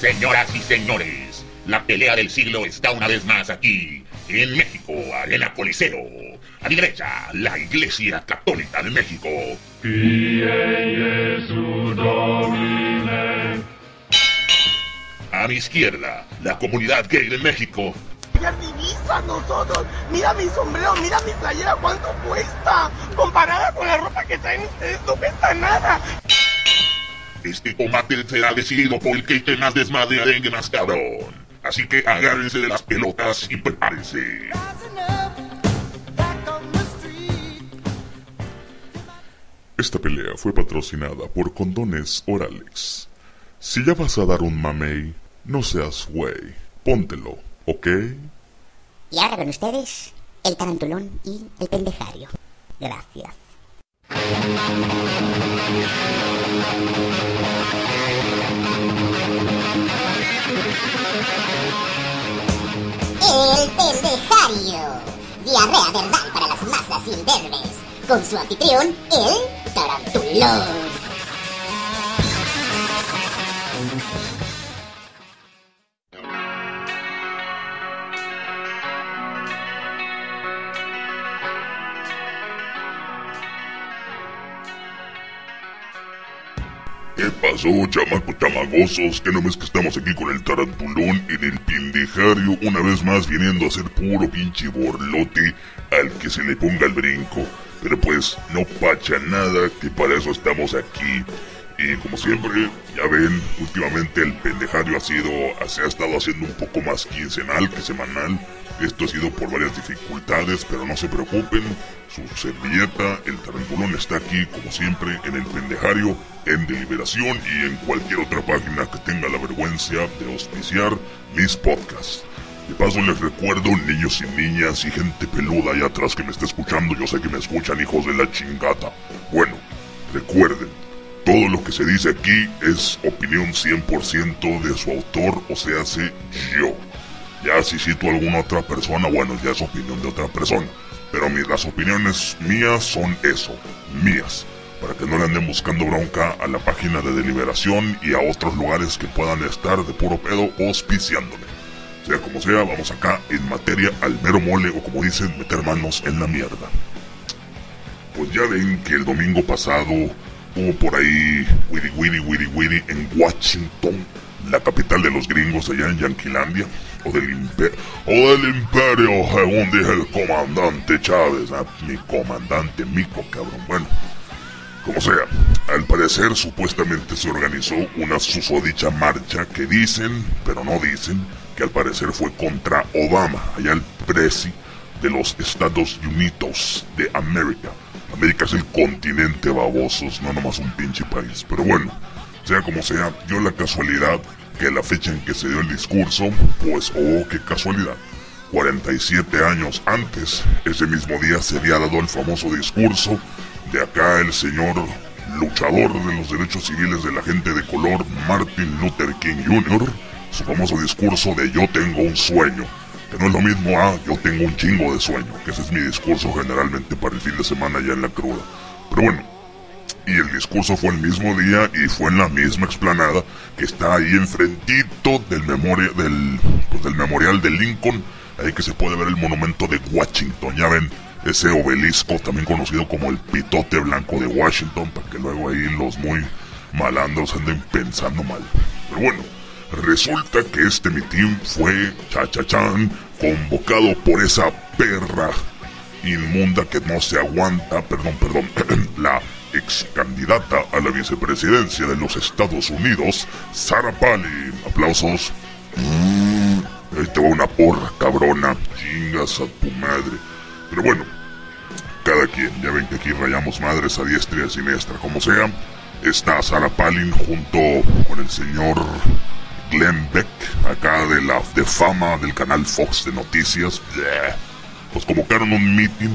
Señoras y señores, la pelea del siglo está una vez más aquí, en México, Arena Coliseo. A mi derecha, la Iglesia Católica de México. A mi izquierda, la comunidad gay de México. ¡Qué divisa nosotros! Mira mi sombrero, mira mi playera, ¿cuánto cuesta? Comparada con la ropa que traen ustedes, no cuesta nada. Este combate será decidido por el que más desmadre arengue más cabrón. Así que agárrense de las pelotas y prepárense. Esta pelea fue patrocinada por Condones Oralex. Si ya vas a dar un mamey, no seas güey. Póntelo, ¿ok? Y ahora con ustedes, el tarantulón y el pendejario. Gracias. El pendejario. Diarrea verbal para las masas imberbes. Con su anfitrión, el tarantulón. Pasó, chamacos chamagosos? Que no ves que estamos aquí con el tarantulón en el pendejario, una vez más viniendo a ser puro pinche borlote al que se le ponga el brinco. Pero pues, no pacha nada, que para eso estamos aquí. Y como siempre, ya ven, últimamente el pendejario ha sido, se ha estado haciendo un poco más quincenal que semanal. Esto ha sido por varias dificultades, pero no se preocupen. Su servilleta, el tarantulón está aquí, como siempre, en el pendejario, en Deliberación y en cualquier otra página que tenga la vergüenza de auspiciar mis podcasts. De paso les recuerdo, niños y niñas y gente peluda allá atrás que me está escuchando, yo sé que me escuchan hijos de la chingata. Bueno, recuerden, todo lo que se dice aquí es opinión 100% de su autor, o sea, hace yo. Ya si cito a alguna otra persona, bueno, ya es opinión de otra persona. Pero las opiniones mías son eso, mías. Para que no le anden buscando bronca a la página de deliberación y a otros lugares que puedan estar de puro pedo auspiciándome. Sea como sea, vamos acá en materia al mero mole o como dicen, meter manos en la mierda. Pues ya ven que el domingo pasado hubo por ahí Wiri Wiri Wiri Wiri en Washington, la capital de los gringos allá en Yanquilandia, o del imperio, o del imperio, según dije el comandante Chávez, ah, mi comandante mico, cabrón, bueno. Como sea, al parecer supuestamente se organizó una susodicha marcha que dicen, pero no dicen, que al parecer fue contra Obama, allá el presi de los Estados Unidos de América. América es el continente babosos, no nomás un pinche país. Pero bueno, sea como sea, dio la casualidad que la fecha en que se dio el discurso, pues oh, qué casualidad. 47 años antes, ese mismo día se había dado el famoso discurso de acá el señor luchador de los derechos civiles de la gente de color, Martin Luther King Jr., su famoso discurso de yo tengo un sueño, que no es lo mismo a yo tengo un chingo de sueño, que ese es mi discurso generalmente para el fin de semana ya en la cruda. Pero bueno, y el discurso fue el mismo día y fue en la misma explanada que está ahí enfrentito del, memoria, del, pues, del memorial de Lincoln, ahí que se puede ver el monumento de Washington, ya ven, ese obelisco también conocido como el pitote blanco de Washington, para que luego ahí los muy malandros anden pensando mal. Pero bueno, resulta que este mitin fue, chachachán, convocado por esa perra inmunda que no se aguanta, perdón, perdón, candidata a la vicepresidencia de los Estados Unidos, Sarah Palin. Aplausos. Mm, ahí te va una porra, cabrona. Chingas a tu madre. Pero bueno, cada quien. Ya ven que aquí rayamos madres a diestra y a siniestra. Como sea, está Sarah Palin junto con el señor Glenn Beck, acá de la de fama del canal Fox de noticias. Pues convocaron un meeting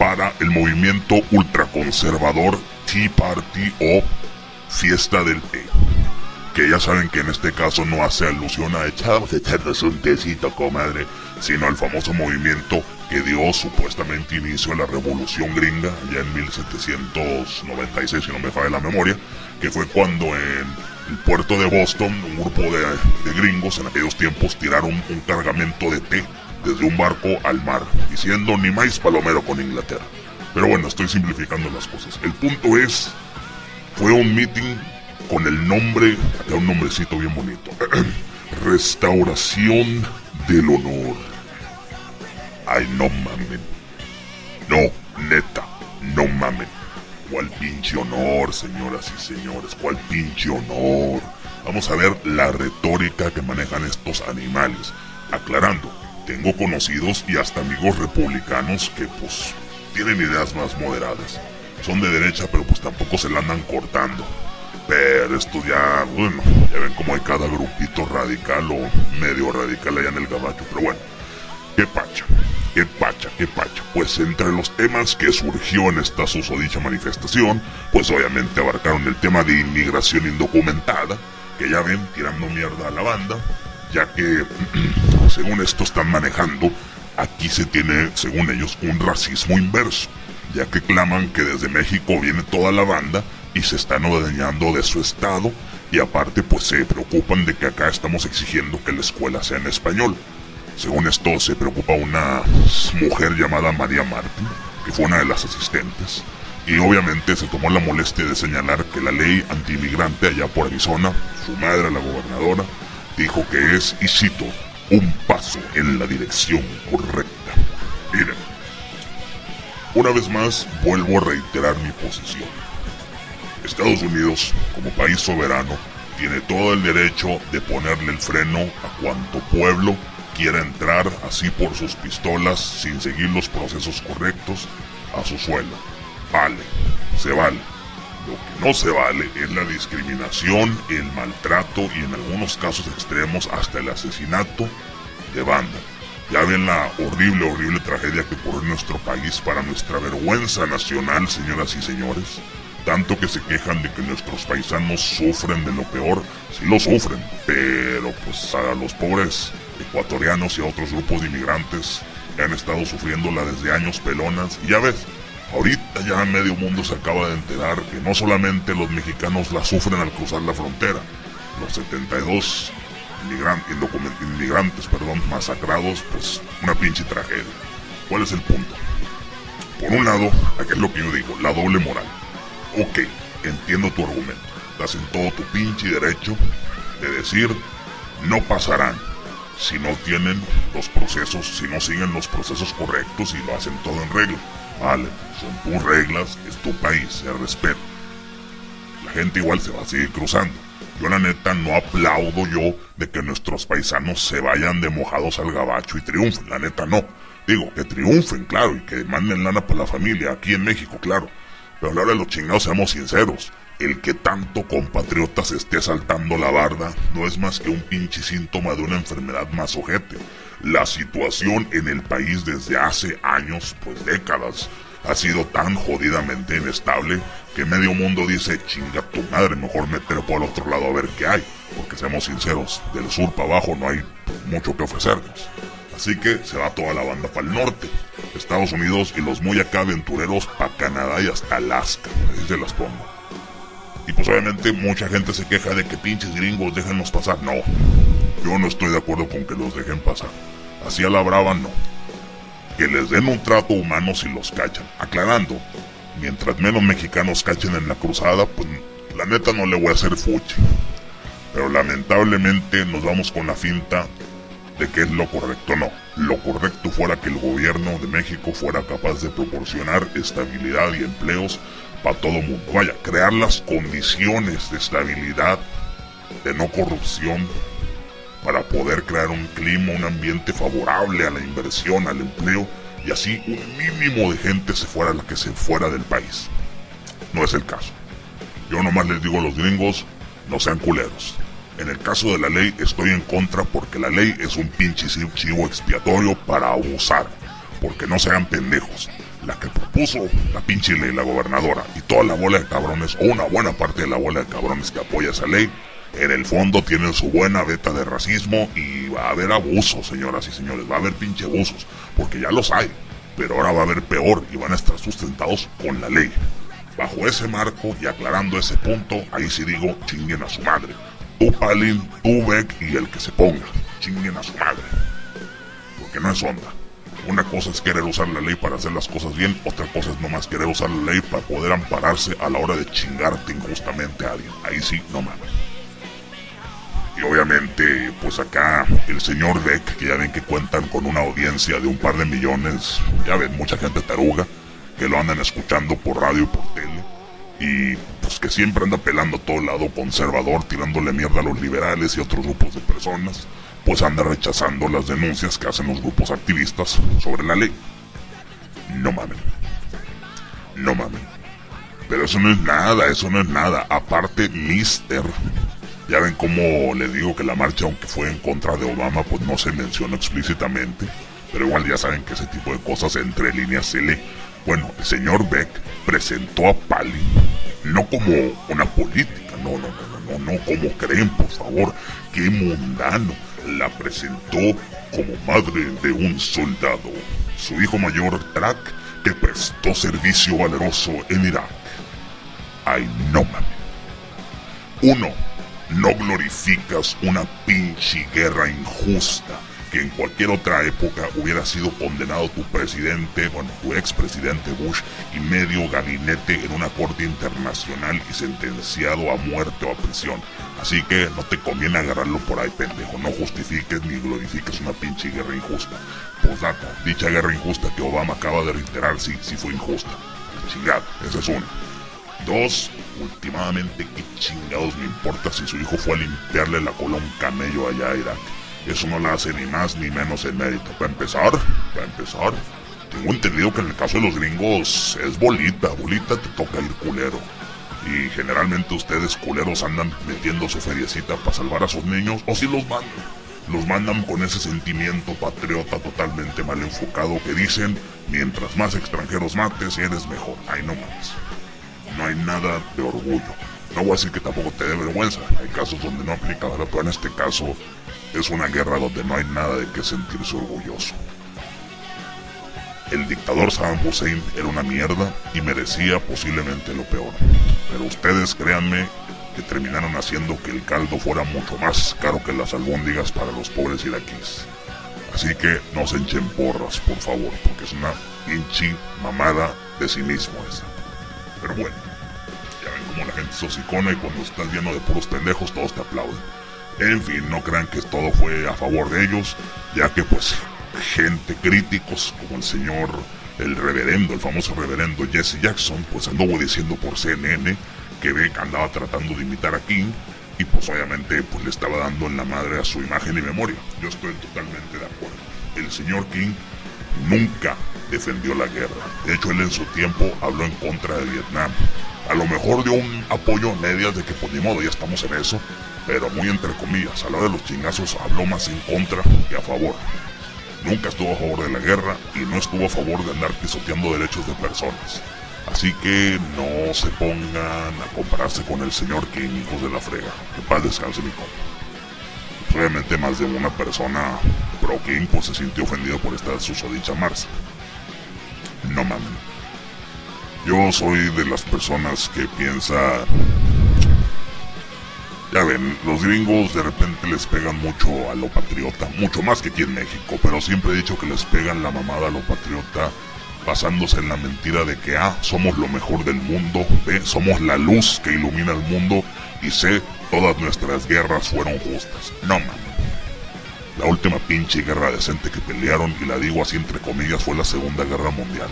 para el movimiento ultraconservador Tea Party o Fiesta del Té. Que ya saben que en este caso no hace alusión a echamos echarnos un tecito, comadre, sino al famoso movimiento que dio supuestamente inicio a la revolución gringa ya en 1796, si no me falla la memoria, que fue cuando en el puerto de Boston un grupo de, de gringos en aquellos tiempos tiraron un cargamento de té desde un barco al mar, diciendo ni más palomero con Inglaterra. Pero bueno, estoy simplificando las cosas. El punto es, fue un meeting con el nombre, acá un nombrecito bien bonito, Restauración del Honor. Ay, no mamen. No, neta, no mamen. ¿Cuál pinche honor, señoras y señores? ¿Cuál pinche honor? Vamos a ver la retórica que manejan estos animales. Aclarando, tengo conocidos y hasta amigos republicanos que pues tienen ideas más moderadas. Son de derecha pero pues tampoco se la andan cortando. Pero esto ya, bueno, ya ven como hay cada grupito radical o medio radical allá en el gabacho. Pero bueno, qué pacha, qué pacha, qué pacha. Pues entre los temas que surgió en esta susodicha manifestación, pues obviamente abarcaron el tema de inmigración indocumentada, que ya ven tirando mierda a la banda, ya que, según esto están manejando, aquí se tiene, según ellos, un racismo inverso, ya que claman que desde México viene toda la banda y se están adueñando de su estado y aparte pues se preocupan de que acá estamos exigiendo que la escuela sea en español. Según esto se preocupa una mujer llamada María Martín, que fue una de las asistentes, y obviamente se tomó la molestia de señalar que la ley antiinmigrante allá por Arizona, su madre, la gobernadora, dijo que es, y cito, un paso en la dirección correcta. Miren, una vez más vuelvo a reiterar mi posición. Estados Unidos, como país soberano, tiene todo el derecho de ponerle el freno a cuanto pueblo quiera entrar así por sus pistolas sin seguir los procesos correctos a su suelo. Vale, se vale. Lo que no se vale es la discriminación, el maltrato y en algunos casos extremos hasta el asesinato de banda. Ya ven la horrible, horrible tragedia que ocurrió nuestro país para nuestra vergüenza nacional, señoras y señores. Tanto que se quejan de que nuestros paisanos sufren de lo peor, sí lo sufren, pero pues a los pobres ecuatorianos y a otros grupos de inmigrantes que han estado sufriéndola desde años pelonas, y ya ves, Ahorita ya medio mundo se acaba de enterar que no solamente los mexicanos la sufren al cruzar la frontera, los 72 inmigrantes perdón, masacrados, pues una pinche tragedia. ¿Cuál es el punto? Por un lado, aquí es lo que yo digo, la doble moral. Ok, entiendo tu argumento. Estás en todo tu pinche derecho de decir, no pasarán si no tienen los procesos, si no siguen los procesos correctos y lo hacen todo en regla. Vale, son tus reglas, es tu país, se respeta. La gente igual se va a seguir cruzando. Yo la neta no aplaudo yo de que nuestros paisanos se vayan de mojados al gabacho y triunfen, la neta no. Digo, que triunfen, claro, y que manden lana para la familia, aquí en México, claro. Pero a la hora de los chingados, seamos sinceros. El que tanto compatriotas esté saltando la barda no es más que un pinche síntoma de una enfermedad más ojete. La situación en el país desde hace años, pues décadas, ha sido tan jodidamente inestable que medio mundo dice, chinga tu madre, mejor meter por el otro lado a ver qué hay. Porque seamos sinceros, del sur para abajo no hay mucho que ofrecernos. Así que se va toda la banda para el norte. Estados Unidos y los muy acá aventureros para Canadá y hasta Alaska. Así se las pongo. Y pues obviamente mucha gente se queja de que pinches gringos déjennos pasar. No, yo no estoy de acuerdo con que los dejen pasar. Así a la brava no. Que les den un trato humano si los cachan. Aclarando, mientras menos mexicanos cachen en la cruzada, pues la neta no le voy a hacer fuche. Pero lamentablemente nos vamos con la finta de que es lo correcto no. lo correcto fuera que el gobierno de México fuera capaz de proporcionar estabilidad y empleos para todo mundo. Vaya, crear las condiciones de estabilidad, de no corrupción, para poder crear un clima, un ambiente favorable a la inversión, al empleo, y así un mínimo de gente se fuera que se fuera del país. No es el caso. Yo nomás les digo a los gringos, no sean culeros. En el caso de la ley estoy en contra porque la ley es un pinche chivo expiatorio para abusar. Porque no sean pendejos. La que propuso la pinche ley, la gobernadora, y toda la bola de cabrones, o una buena parte de la bola de cabrones que apoya esa ley, en el fondo tienen su buena beta de racismo y va a haber abusos, señoras y señores, va a haber pinche abusos, porque ya los hay, pero ahora va a haber peor y van a estar sustentados con la ley. Bajo ese marco y aclarando ese punto, ahí sí digo, chinguen a su madre. Tú Palin, tú Beck y el que se ponga, chinguen a su madre. Porque no es onda. Una cosa es querer usar la ley para hacer las cosas bien, otra cosa es nomás querer usar la ley para poder ampararse a la hora de chingarte injustamente a alguien. Ahí sí, no mames. Y obviamente, pues acá el señor Beck, que ya ven que cuentan con una audiencia de un par de millones, ya ven, mucha gente taruga, que lo andan escuchando por radio y por tele. Y pues que siempre anda pelando a todo lado conservador, tirándole mierda a los liberales y otros grupos de personas, pues anda rechazando las denuncias que hacen los grupos activistas sobre la ley. No mamen. No mamen. Pero eso no es nada, eso no es nada. Aparte, Mister ya ven cómo le digo que la marcha, aunque fue en contra de Obama, pues no se mencionó explícitamente. Pero igual ya saben que ese tipo de cosas entre líneas se lee. Bueno, el señor Beck presentó a Palin no como una política, no, no, no, no, no, como creen, por favor, qué mundano. La presentó como madre de un soldado, su hijo mayor, Trak, que prestó servicio valeroso en Irak. Ay, no. Uno, no glorificas una pinche guerra injusta que en cualquier otra época hubiera sido condenado tu presidente, bueno, tu expresidente Bush y medio gabinete en una corte internacional y sentenciado a muerte o a prisión. Así que no te conviene agarrarlo por ahí, pendejo. No justifiques ni glorifiques una pinche guerra injusta. Posdata, dicha guerra injusta que Obama acaba de reiterar, sí, sí fue injusta. Chingada, esa es una. Dos, últimamente, ¿qué chingados me importa si su hijo fue a limpiarle la cola a un camello allá a Irak? Eso no le hace ni más ni menos en mérito. Para empezar, para empezar, tengo entendido que en el caso de los gringos es bolita, bolita te toca ir culero. Y generalmente ustedes culeros andan metiendo su feriecita para salvar a sus niños, o si los mandan. Los mandan con ese sentimiento patriota totalmente mal enfocado que dicen, mientras más extranjeros mates, eres mejor. Ay, no mames no hay nada de orgullo. No voy a decir que tampoco te dé vergüenza, hay casos donde no aplica, pero en este caso es una guerra donde no hay nada de que sentirse orgulloso. El dictador Saddam Hussein era una mierda y merecía posiblemente lo peor. Pero ustedes créanme que terminaron haciendo que el caldo fuera mucho más caro que las albóndigas para los pobres iraquíes. Así que no se enchen porras, por favor, porque es una pinche mamada de sí mismo esa. Pero bueno, se hocicona y cuando estás lleno de puros pendejos todos te aplauden. En fin, no crean que todo fue a favor de ellos, ya que pues gente críticos como el señor, el reverendo, el famoso reverendo Jesse Jackson, pues anduvo diciendo por CNN que Beck andaba tratando de imitar a King y pues obviamente pues le estaba dando en la madre a su imagen y memoria. Yo estoy totalmente de acuerdo. El señor King nunca defendió la guerra. De hecho, él en su tiempo habló en contra de Vietnam. A lo mejor dio un apoyo en medias de que pues, ni modo ya estamos en eso, pero muy entre comillas, a la de los chingazos habló más en contra que a favor. Nunca estuvo a favor de la guerra y no estuvo a favor de andar pisoteando derechos de personas. Así que no se pongan a compararse con el señor King, hijos de la frega. Que paz descanse mi compa. Obviamente más de una persona pro King pues, se sintió ofendido por esta susodicha Marcia no mames. Yo soy de las personas que piensa... Ya ven, los gringos de repente les pegan mucho a lo patriota, mucho más que aquí en México, pero siempre he dicho que les pegan la mamada a lo patriota basándose en la mentira de que A, somos lo mejor del mundo, B, somos la luz que ilumina el mundo y C, todas nuestras guerras fueron justas. No mames. La última pinche guerra decente que pelearon, y la digo así entre comillas, fue la Segunda Guerra Mundial.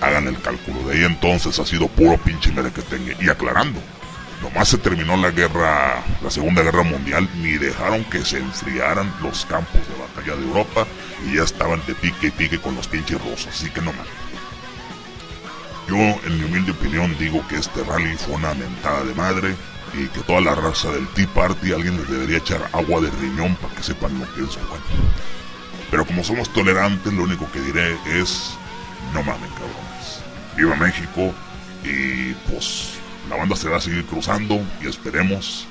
Hagan el cálculo, de ahí entonces ha sido puro pinche merequetengue. Y aclarando, nomás se terminó la guerra, la Segunda Guerra Mundial, ni dejaron que se enfriaran los campos de batalla de Europa y ya estaban de pique y pique con los pinches rusos, así que no mames. Yo, en mi humilde opinión, digo que este rally fue una mentada de madre y que toda la raza del Tea Party alguien les debería echar agua de riñón para que sepan lo que es bueno. Pero como somos tolerantes, lo único que diré es, no mamen cabrones. Viva México y pues la banda se va a seguir cruzando y esperemos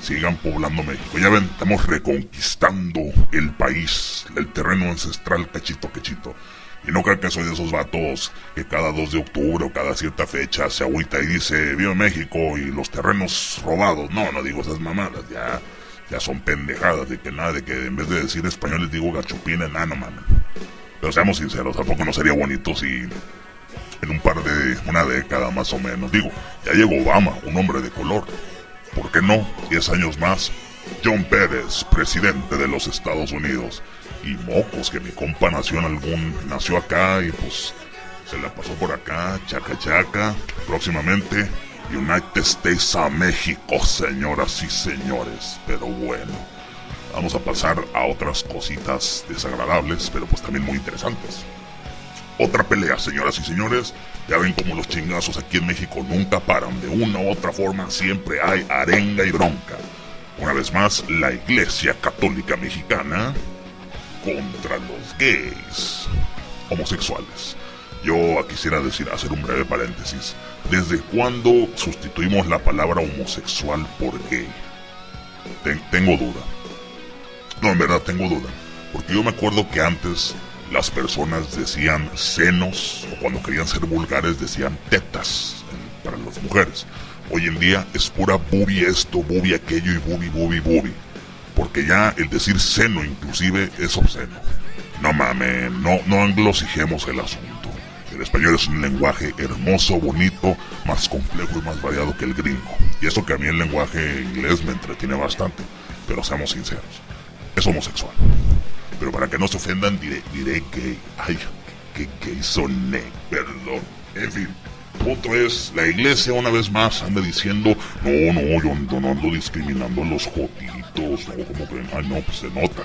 sigan poblando México. Ya ven, estamos reconquistando el país, el terreno ancestral cachito cachito. Y no creo que soy de esos vatos que cada 2 de octubre o cada cierta fecha se agüita y dice Viva México y los terrenos robados. No, no digo esas mamadas, ya, ya son pendejadas de que nada, de que en vez de decir español les digo gachupines, nada, no mames. Pero seamos sinceros, tampoco no sería bonito si en un par de, una década más o menos, digo, ya llegó Obama, un hombre de color. ¿Por qué no? 10 años más. John Pérez, presidente de los Estados Unidos y mocos, que mi compa nació en algún, nació acá y pues se la pasó por acá, chaca chaca, próximamente United States a México, señoras y señores, pero bueno, vamos a pasar a otras cositas desagradables, pero pues también muy interesantes. Otra pelea, señoras y señores, ya ven como los chingazos aquí en México nunca paran, de una u otra forma siempre hay arenga y bronca. Una vez más, la Iglesia Católica Mexicana contra los gays homosexuales. Yo quisiera decir, hacer un breve paréntesis. ¿Desde cuándo sustituimos la palabra homosexual por gay? tengo duda. No, en verdad tengo duda. Porque yo me acuerdo que antes las personas decían senos, o cuando querían ser vulgares decían tetas para las mujeres. Hoy en día es pura bubi esto, bubi aquello y bubi, bubi, bubi porque ya el decir seno inclusive es obsceno. No mames, no, no anglosijemos el asunto. El español es un lenguaje hermoso, bonito, más complejo y más variado que el gringo. Y eso que a mí el lenguaje inglés me entretiene bastante. Pero seamos sinceros, es homosexual. Pero para que no se ofendan diré, que, ay, que gay soné, perdón. En fin, punto es, la iglesia una vez más anda diciendo, no, no, yo no, ando discriminando a los jotitos, no, como que, ay no, pues se nota.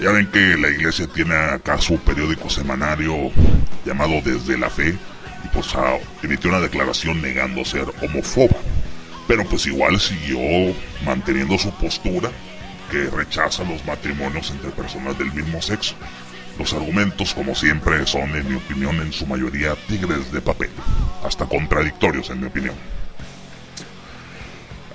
Ya ven que la iglesia tiene acá su periódico semanario llamado Desde la Fe, y pues ah, emitió una declaración negando ser homófoba. Pero pues igual siguió manteniendo su postura que rechaza los matrimonios entre personas del mismo sexo. Los argumentos, como siempre, son, en mi opinión, en su mayoría tigres de papel, hasta contradictorios, en mi opinión.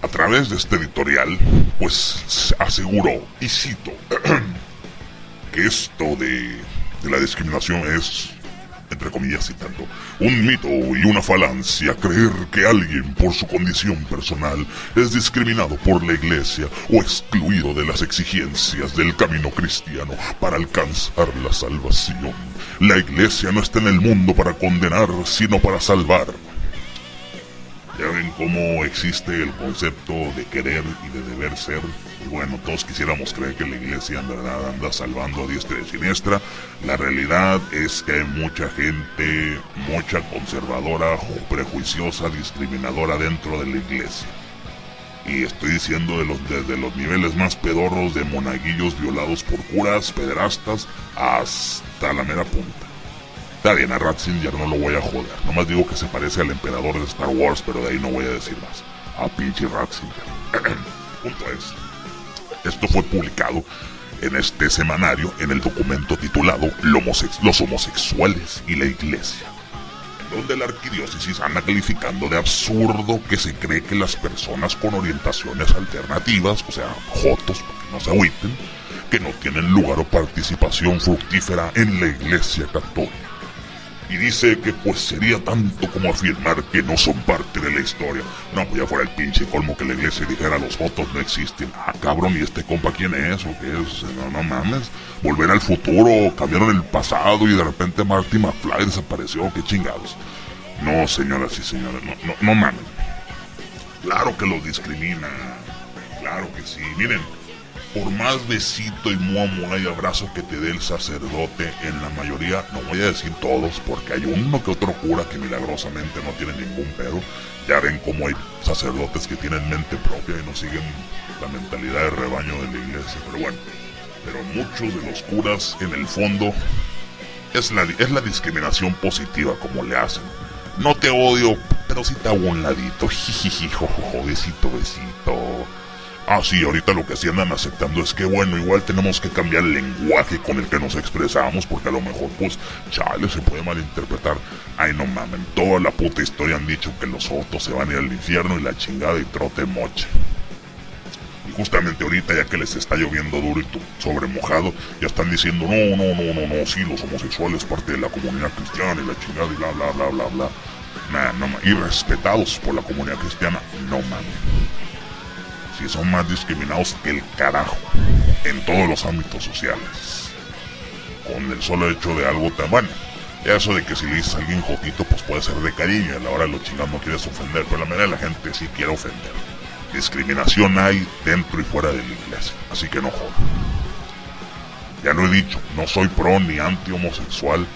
A través de este editorial, pues aseguró, y cito, que esto de la discriminación es entre comillas citando, un mito y una falancia creer que alguien por su condición personal es discriminado por la iglesia o excluido de las exigencias del camino cristiano para alcanzar la salvación. La iglesia no está en el mundo para condenar, sino para salvar. Ya ven cómo existe el concepto de querer y de deber ser. Bueno, todos quisiéramos creer que la iglesia en verdad anda salvando a diestra y siniestra. La realidad es que hay mucha gente, mucha conservadora, prejuiciosa, discriminadora dentro de la iglesia. Y estoy diciendo desde los niveles más pedorros de monaguillos violados por curas, pederastas, hasta la mera punta. Está bien, a Ratzinger no lo voy a joder. Nomás digo que se parece al emperador de Star Wars, pero de ahí no voy a decir más. A pinche Ratzinger. Punto es. Esto fue publicado en este semanario en el documento titulado Los homosexuales y la iglesia. Donde la arquidiócesis anda calificando de absurdo que se cree que las personas con orientaciones alternativas, o sea, jotos, para que no se agüiten, que no tienen lugar o participación fructífera en la iglesia católica y dice que pues sería tanto como afirmar que no son parte de la historia. No, pues ya fuera el pinche colmo que la iglesia dijera los votos no existen. Ah, cabrón, ¿y este compa quién es? ¿O qué es? No, no mames. Volver al futuro, cambiaron el pasado y de repente Marty McFly desapareció, qué chingados. No, señoras y señores, no, no, no mames. Claro que los discrimina. Claro que sí. Miren, por más besito y mua y abrazo que te dé el sacerdote, en la mayoría, no voy a decir todos, porque hay uno que otro cura que milagrosamente no tiene ningún pedo. Ya ven cómo hay sacerdotes que tienen mente propia y no siguen la mentalidad de rebaño de la iglesia. Pero bueno, pero muchos de los curas, en el fondo, es la, es la discriminación positiva como le hacen. No te odio, pero sí te hago un ladito. Jijiji, besito, besito. Ah, sí, ahorita lo que sí andan aceptando es que, bueno, igual tenemos que cambiar el lenguaje con el que nos expresamos, porque a lo mejor, pues, chale, se puede malinterpretar. Ay, no mamen, toda la puta historia han dicho que los otros se van a ir al infierno y la chingada y trote moche. Y justamente ahorita, ya que les está lloviendo duro y sobre mojado, ya están diciendo, no, no, no, no, no, sí, los homosexuales parte de la comunidad cristiana y la chingada y bla, bla, bla, bla, bla. Nah, no, y respetados por la comunidad cristiana, no mames si son más discriminados que el carajo en todos los ámbitos sociales. Con el solo hecho de algo tan bueno. Eso de que si le dices a alguien jotito, pues puede ser de cariño, a la hora de los chingados no quieres ofender, pero la mayoría de la gente sí quiere ofender. Discriminación hay dentro y fuera de la iglesia, así que no jodan. Ya lo he dicho, no soy pro ni anti homosexual,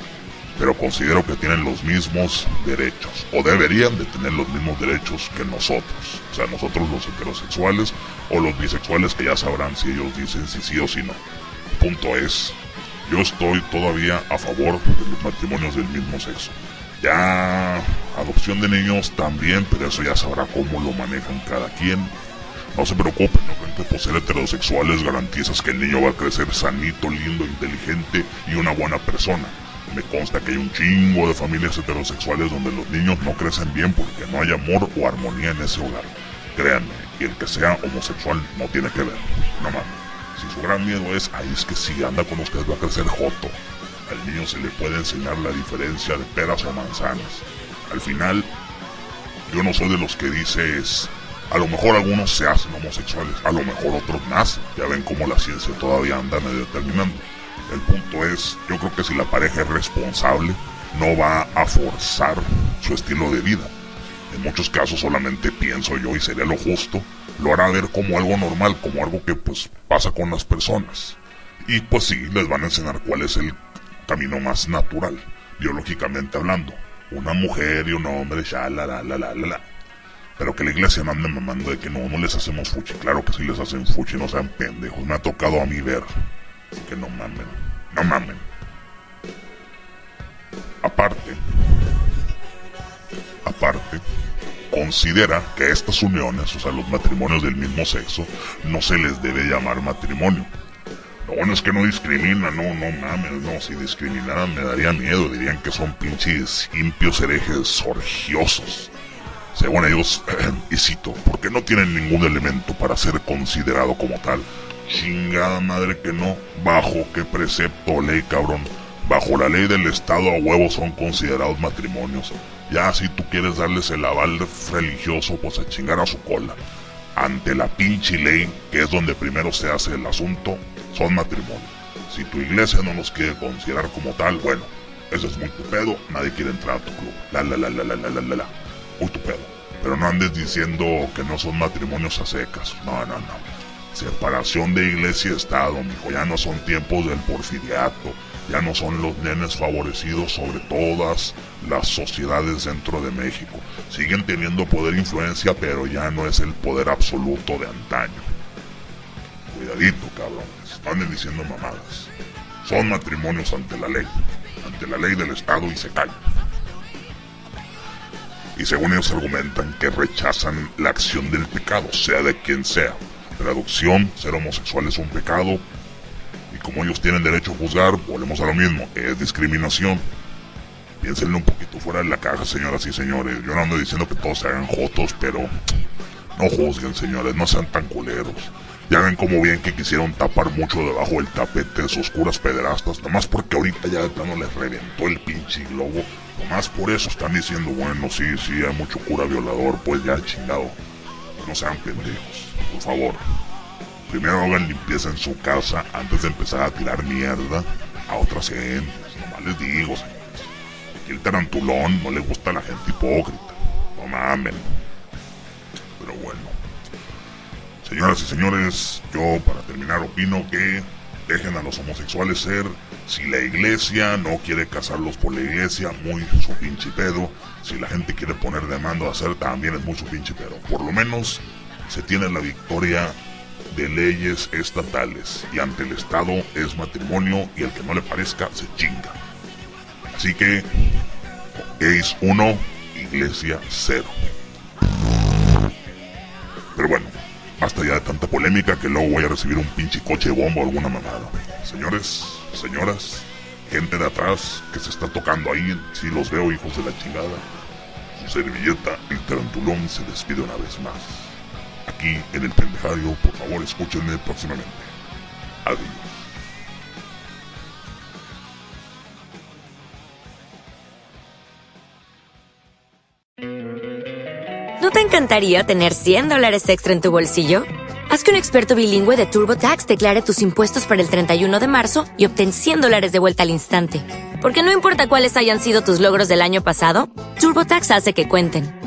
pero considero que tienen los mismos derechos, o deberían de tener los mismos derechos que nosotros, o sea, nosotros los heterosexuales o los bisexuales que ya sabrán si ellos dicen si sí o si no. punto es, yo estoy todavía a favor de los matrimonios del mismo sexo. Ya adopción de niños también, pero eso ya sabrá cómo lo manejan cada quien. No se preocupen, no creen que por ser heterosexuales garantizas que el niño va a crecer sanito, lindo, inteligente y una buena persona me consta que hay un chingo de familias heterosexuales donde los niños no crecen bien porque no hay amor o armonía en ese hogar. Créanme, y el que sea homosexual no tiene que ver. No más. Si su gran miedo es, ahí es que si anda con usted va a crecer joto. Al niño se le puede enseñar la diferencia de peras o manzanas. Al final, yo no soy de los que dices, a lo mejor algunos se hacen homosexuales, a lo mejor otros nacen. Ya ven cómo la ciencia todavía anda medio determinando. El punto es, yo creo que si la pareja es responsable, no va a forzar su estilo de vida. En muchos casos solamente pienso yo y sería lo justo, lo hará ver como algo normal, como algo que pues pasa con las personas. Y pues sí, les van a enseñar cuál es el camino más natural, biológicamente hablando. Una mujer y un hombre, ya la la la la la. Pero que la iglesia no ande mamando de que no, no les hacemos fuchi. Claro que sí les hacen fuchi, no sean pendejos. Me ha tocado a mí ver que no mamen, no mamen. Aparte, aparte, considera que estas uniones, o sea, los matrimonios del mismo sexo, no se les debe llamar matrimonio. Lo bueno es que no discriminan, no, no mames, no, si discriminaran me daría miedo, dirían que son pinches impios herejes orgiosos. Según ellos, y cito, porque no tienen ningún elemento para ser considerado como tal, Chingada madre que no. ¿Bajo qué precepto o ley, cabrón? Bajo la ley del Estado a huevos son considerados matrimonios. Ya si tú quieres darles el aval religioso, pues a chingar a su cola. Ante la pinche ley, que es donde primero se hace el asunto, son matrimonios. Si tu iglesia no los quiere considerar como tal, bueno, eso es muy tu pedo, nadie quiere entrar a tu club. La la la la la la la la la. Muy tu pedo. Pero no andes diciendo que no son matrimonios a secas. No, no, no. Separación de iglesia y Estado, mijo. Ya no son tiempos del porfiriato. Ya no son los nenes favorecidos sobre todas las sociedades dentro de México. Siguen teniendo poder e influencia, pero ya no es el poder absoluto de antaño. Cuidadito, cabrones. Anden diciendo mamadas. Son matrimonios ante la ley. Ante la ley del Estado y se callan. Y según ellos argumentan que rechazan la acción del pecado, sea de quien sea traducción, ser homosexual es un pecado. Y como ellos tienen derecho a juzgar, volvemos a lo mismo, es discriminación. Piénsenle un poquito fuera de la caja, señoras y señores. Yo no ando diciendo que todos se hagan jotos, pero no juzguen, señores, no sean tan culeros. Ya ven como bien que quisieron tapar mucho debajo del tapete de sus curas pederastas, nomás porque ahorita ya de plano les reventó el pinche globo. Nomás por eso están diciendo, bueno, sí, sí, hay mucho cura violador, pues ya chingado. No sean pendejos por favor. Primero hagan limpieza en su casa antes de empezar a tirar mierda a otras gentes. Nomás les digo, señores. Aquí el tarantulón no le gusta a la gente hipócrita. No mamen. Pero bueno. Señoras y señores, yo para terminar opino que dejen a los homosexuales ser. Si la iglesia no quiere casarlos por la iglesia, muy su pinche pedo. Si la gente quiere poner de mando a hacer, también es muy su pinche pedo. Por lo menos se tiene la victoria de leyes estatales y ante el Estado es matrimonio y el que no le parezca se chinga. Así que, gays 1, iglesia 0. Pero bueno, basta ya de tanta polémica que luego voy a recibir un pinche coche de bomba o alguna mamada. Señores, señoras, gente de atrás que se está tocando ahí, si los veo hijos de la chingada. Su servilleta, el tarantulón, se despide una vez más. Aquí en el pendejario, por favor escúchenme próximamente. Adiós. ¿No te encantaría tener 100 dólares extra en tu bolsillo? Haz que un experto bilingüe de TurboTax declare tus impuestos para el 31 de marzo y obtén 100 dólares de vuelta al instante. Porque no importa cuáles hayan sido tus logros del año pasado, TurboTax hace que cuenten.